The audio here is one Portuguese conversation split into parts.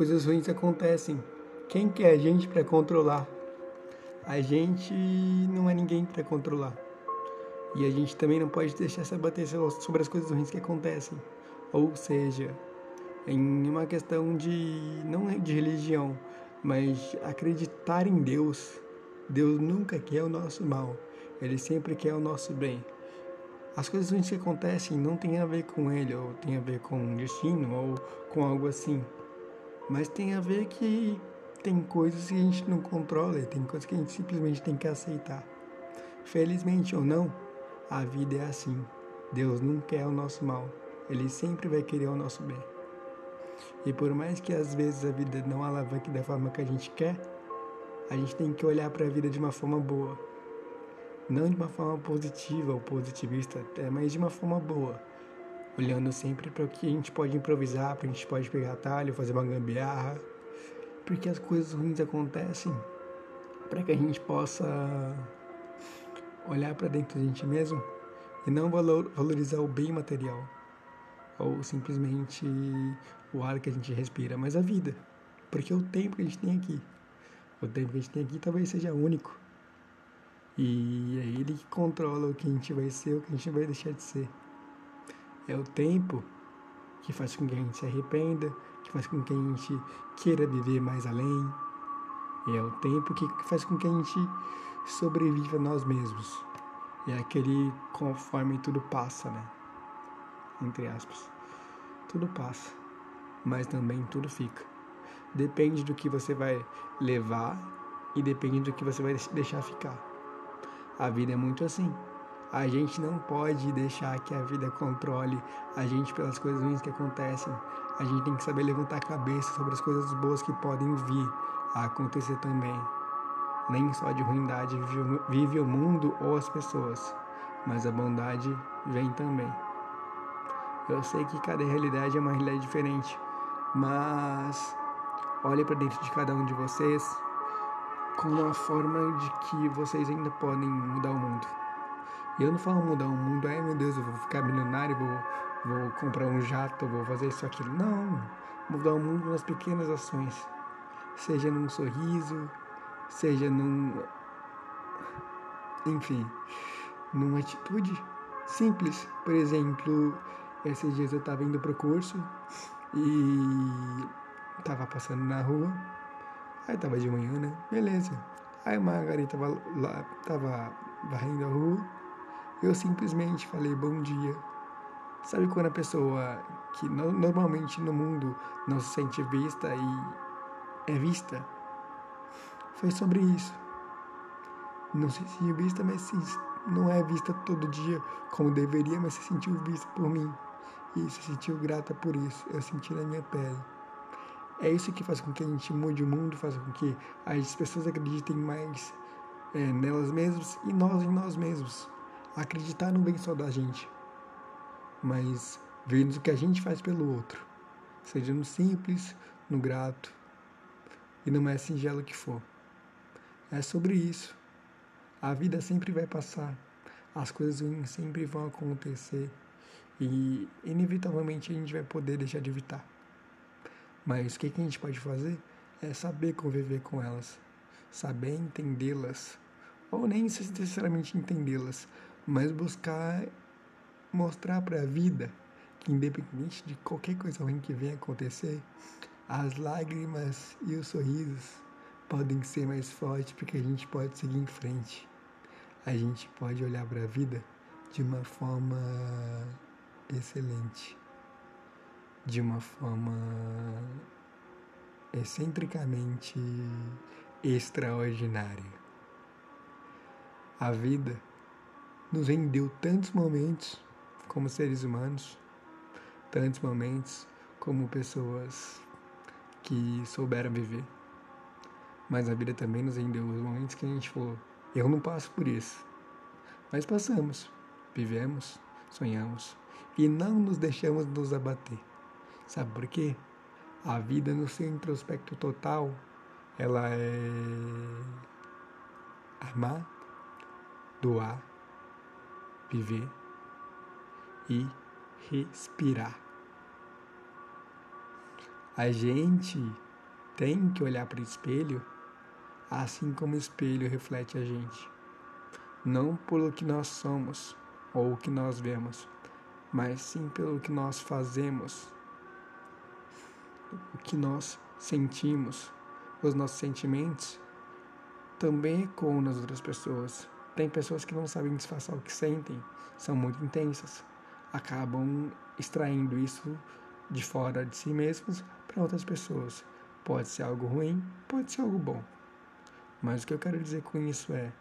coisas ruins acontecem. Quem que é a gente para controlar? A gente não é ninguém para controlar. E a gente também não pode deixar se abater sobre as coisas ruins que acontecem. Ou seja, em uma questão de não é de religião, mas acreditar em Deus. Deus nunca quer o nosso mal. Ele sempre quer o nosso bem. As coisas ruins que acontecem não tem a ver com ele, ou tem a ver com destino, ou com algo assim. Mas tem a ver que tem coisas que a gente não controla e tem coisas que a gente simplesmente tem que aceitar. Felizmente ou não, a vida é assim. Deus não quer o nosso mal. Ele sempre vai querer o nosso bem. E por mais que às vezes a vida não alavanque da forma que a gente quer, a gente tem que olhar para a vida de uma forma boa. Não de uma forma positiva ou positivista, mas de uma forma boa. Olhando sempre para o que a gente pode improvisar, para a gente pode pegar atalho, fazer uma gambiarra. Porque as coisas ruins acontecem para que a gente possa olhar para dentro da gente mesmo e não valorizar o bem material ou simplesmente o ar que a gente respira, mas a vida, porque o tempo que a gente tem aqui, o tempo que a gente tem aqui talvez seja único e é ele que controla o que a gente vai ser, o que a gente vai deixar de ser. É o tempo que faz com que a gente se arrependa, que faz com que a gente queira viver mais além. É o tempo que faz com que a gente sobreviva a nós mesmos. É aquele conforme tudo passa, né? Entre aspas. Tudo passa, mas também tudo fica. Depende do que você vai levar e depende do que você vai deixar ficar. A vida é muito assim. A gente não pode deixar que a vida controle a gente pelas coisas ruins que acontecem. A gente tem que saber levantar a cabeça sobre as coisas boas que podem vir a acontecer também. Nem só de ruindade vive o mundo ou as pessoas, mas a bondade vem também. Eu sei que cada realidade é uma realidade diferente, mas olhe para dentro de cada um de vocês com uma forma de que vocês ainda podem mudar o mundo. E eu não falo mudar o mundo, ai meu Deus, eu vou ficar milionário, vou, vou comprar um jato, vou fazer isso aquilo. Não, mudar o mundo nas pequenas ações, seja num sorriso, seja num. Enfim, numa atitude simples. Por exemplo, esses dias eu tava indo pro curso e tava passando na rua. Aí tava de manhã, né? Beleza. Aí a Margarida tava lá, tava varrendo a rua. Eu simplesmente falei bom dia. Sabe quando a pessoa que no, normalmente no mundo não se sente vista e é vista? Foi sobre isso. Não se sentiu vista, mas não é vista todo dia como deveria, mas se sentiu vista por mim e se sentiu grata por isso. Eu senti na minha pele. É isso que faz com que a gente mude o mundo, faz com que as pessoas acreditem mais é, nelas mesmas e nós em nós mesmos. Acreditar não vem só da gente, mas vendo o que a gente faz pelo outro, seja no simples, no grato e no mais singelo que for. É sobre isso. A vida sempre vai passar, as coisas ruins sempre vão acontecer. E inevitavelmente a gente vai poder deixar de evitar. Mas o que, a gente pode fazer? É saber conviver com elas, saber entendê-las, ou nem necessariamente entendê-las, mas buscar mostrar para a vida que, independente de qualquer coisa ruim que venha acontecer, as lágrimas e os sorrisos podem ser mais fortes porque a gente pode seguir em frente. A gente pode olhar para a vida de uma forma excelente, de uma forma excentricamente extraordinária. A vida nos rendeu tantos momentos como seres humanos, tantos momentos como pessoas que souberam viver. Mas a vida também nos rendeu os momentos que a gente falou: eu não passo por isso. Mas passamos, vivemos, sonhamos, e não nos deixamos nos abater. Sabe por quê? A vida no seu introspecto total, ela é amar, doar, viver e respirar. A gente tem que olhar para o espelho assim como o espelho reflete a gente. Não pelo que nós somos ou o que nós vemos, mas sim pelo que nós fazemos, o que nós sentimos, os nossos sentimentos também ecoam nas outras pessoas. Tem pessoas que não sabem disfarçar o que sentem, são muito intensas, acabam extraindo isso de fora de si mesmos para outras pessoas. Pode ser algo ruim, pode ser algo bom. Mas o que eu quero dizer com isso é: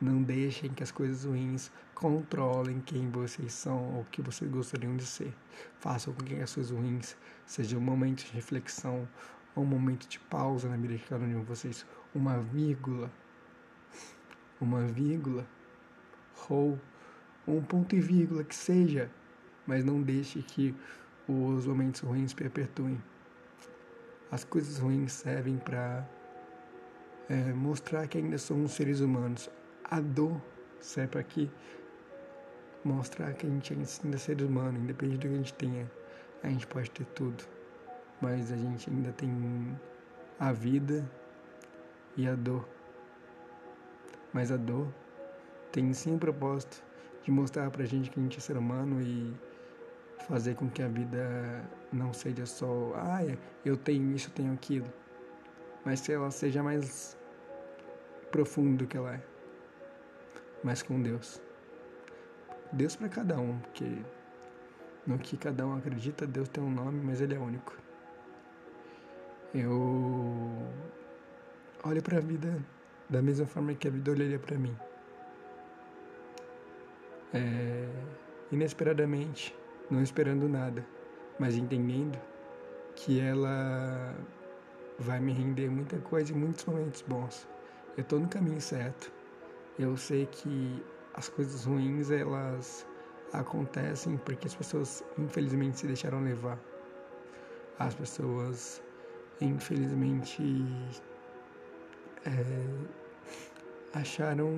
não deixem que as coisas ruins controlem quem vocês são ou o que vocês gostariam de ser. Façam com que as coisas ruins sejam um momento de reflexão um momento de pausa na vida de cada um de vocês. Uma vírgula. Uma vírgula. Ou um ponto e vírgula que seja. Mas não deixe que os momentos ruins perpetuem. As coisas ruins servem para é, mostrar que ainda somos seres humanos. A dor serve para que mostrar que a gente ainda é ser humano, independente do que a gente tenha. A gente pode ter tudo, mas a gente ainda tem a vida e a dor. Mas a dor tem sim o propósito de mostrar pra gente que a gente é ser humano e fazer com que a vida não seja só, ah, eu tenho isso, eu tenho aquilo, mas que ela seja mais profundo do que ela é, mas com Deus. Deus para cada um, porque no que cada um acredita, Deus tem um nome, mas ele é único. Eu olho para a vida da mesma forma que a vida olharia para mim. É, inesperadamente, não esperando nada, mas entendendo que ela vai me render muita coisa e muitos momentos bons. Eu estou no caminho certo. Eu sei que as coisas ruins elas acontecem porque as pessoas infelizmente se deixaram levar. As pessoas infelizmente é, acharam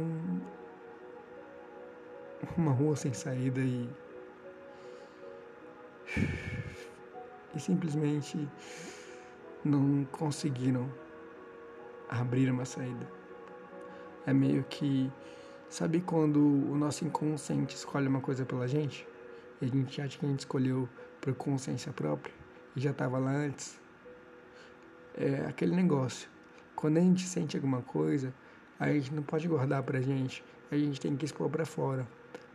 uma rua sem saída e e simplesmente não conseguiram abrir uma saída. É meio que sabe quando o nosso inconsciente escolhe uma coisa pela gente e a gente acha que a gente escolheu por consciência própria e já estava lá antes. É aquele negócio. Quando a gente sente alguma coisa, a gente não pode guardar pra gente, a gente tem que expor para fora.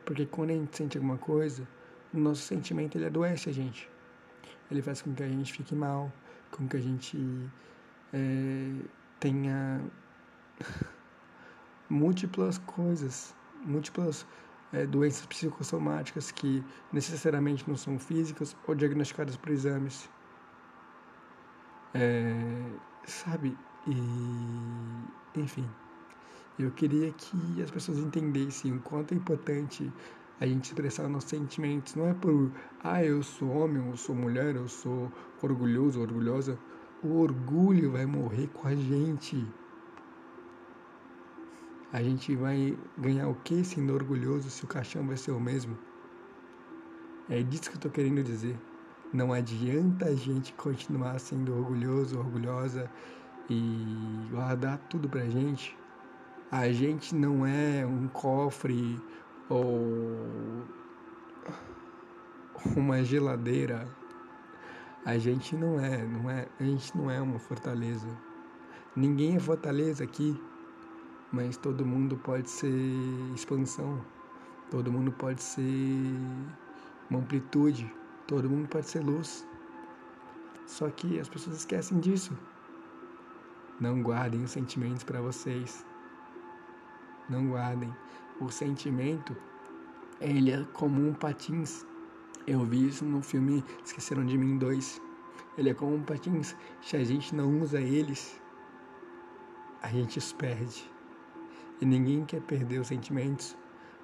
Porque quando a gente sente alguma coisa, o nosso sentimento ele adoece a gente. Ele faz com que a gente fique mal, com que a gente é, tenha múltiplas coisas, múltiplas é, doenças psicossomáticas que necessariamente não são físicas ou diagnosticadas por exames. É, sabe? E, enfim, eu queria que as pessoas entendessem o quanto é importante a gente expressar nossos sentimentos. Não é por, ah, eu sou homem, eu sou mulher, eu sou orgulhoso, orgulhosa. O orgulho vai morrer com a gente. A gente vai ganhar o que sendo orgulhoso se o caixão vai ser o mesmo? É disso que eu tô querendo dizer. Não adianta a gente continuar sendo orgulhoso, orgulhosa e guardar tudo pra gente. A gente não é um cofre ou uma geladeira. A gente não é, não é, a gente não é uma fortaleza. Ninguém é fortaleza aqui, mas todo mundo pode ser expansão. Todo mundo pode ser uma amplitude, todo mundo pode ser luz. Só que as pessoas esquecem disso. Não guardem os sentimentos para vocês. Não guardem o sentimento, ele é como um patins. Eu vi isso no filme Esqueceram de Mim 2. Ele é como um patins. Se a gente não usa eles, a gente os perde. E ninguém quer perder os sentimentos,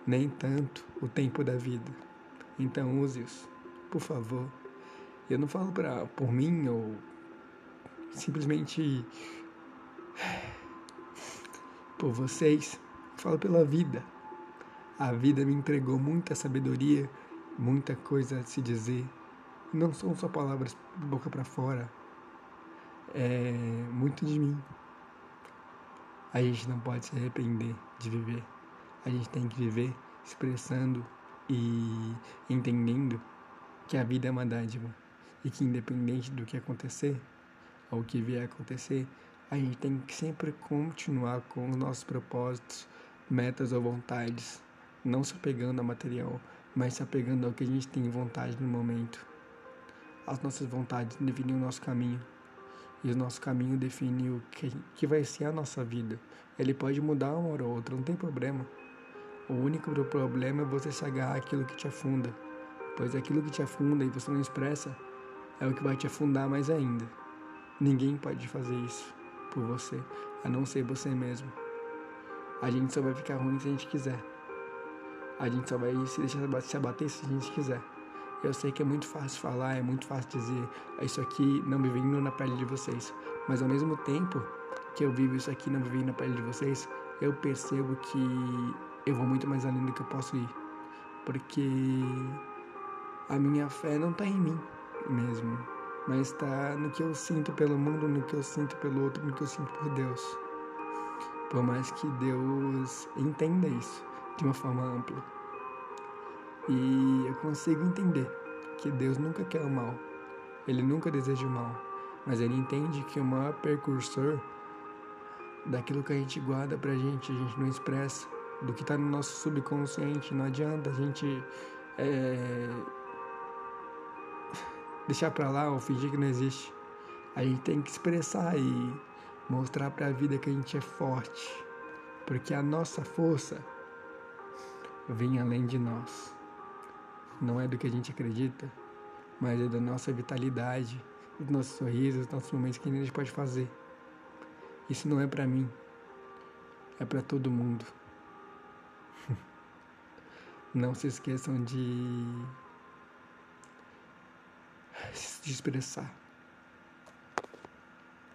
nem tanto o tempo da vida. Então use-os, por favor. Eu não falo pra, por mim ou simplesmente por vocês. Falo pela vida. A vida me entregou muita sabedoria, muita coisa a se dizer. Não são só palavras boca para fora. é muito de mim. A gente não pode se arrepender de viver. A gente tem que viver expressando e entendendo que a vida é uma dádiva e que independente do que acontecer ou que vier a acontecer, a gente tem que sempre continuar com os nossos propósitos, metas ou vontades, não se apegando ao material, mas se apegando ao que a gente tem vontade no momento. As nossas vontades definem o nosso caminho. E o nosso caminho define o que, que vai ser a nossa vida. Ele pode mudar uma hora ou outra, não tem problema. O único problema é você se agarrar àquilo que te afunda, pois aquilo que te afunda e você não expressa é o que vai te afundar mais ainda. Ninguém pode fazer isso por você, a não ser você mesmo. A gente só vai ficar ruim se a gente quiser. A gente só vai se deixar se abater se a gente quiser. Eu sei que é muito fácil falar, é muito fácil dizer isso aqui não me vivendo na pele de vocês, mas ao mesmo tempo que eu vivo isso aqui não vivendo na pele de vocês, eu percebo que eu vou muito mais além do que eu posso ir, porque a minha fé não está em mim mesmo, mas está no que eu sinto pelo mundo, no que eu sinto pelo outro, no que eu sinto por Deus. Por mais que Deus entenda isso de uma forma ampla. E eu consigo entender que Deus nunca quer o mal, Ele nunca deseja o mal, mas Ele entende que o maior precursor daquilo que a gente guarda pra gente, a gente não expressa, do que tá no nosso subconsciente, não adianta a gente é, deixar pra lá ou fingir que não existe. A gente tem que expressar e mostrar pra vida que a gente é forte, porque a nossa força vem além de nós não é do que a gente acredita, mas é da nossa vitalidade, dos nossos sorrisos, dos nossos momentos que a gente pode fazer. Isso não é para mim, é para todo mundo. Não se esqueçam de se expressar.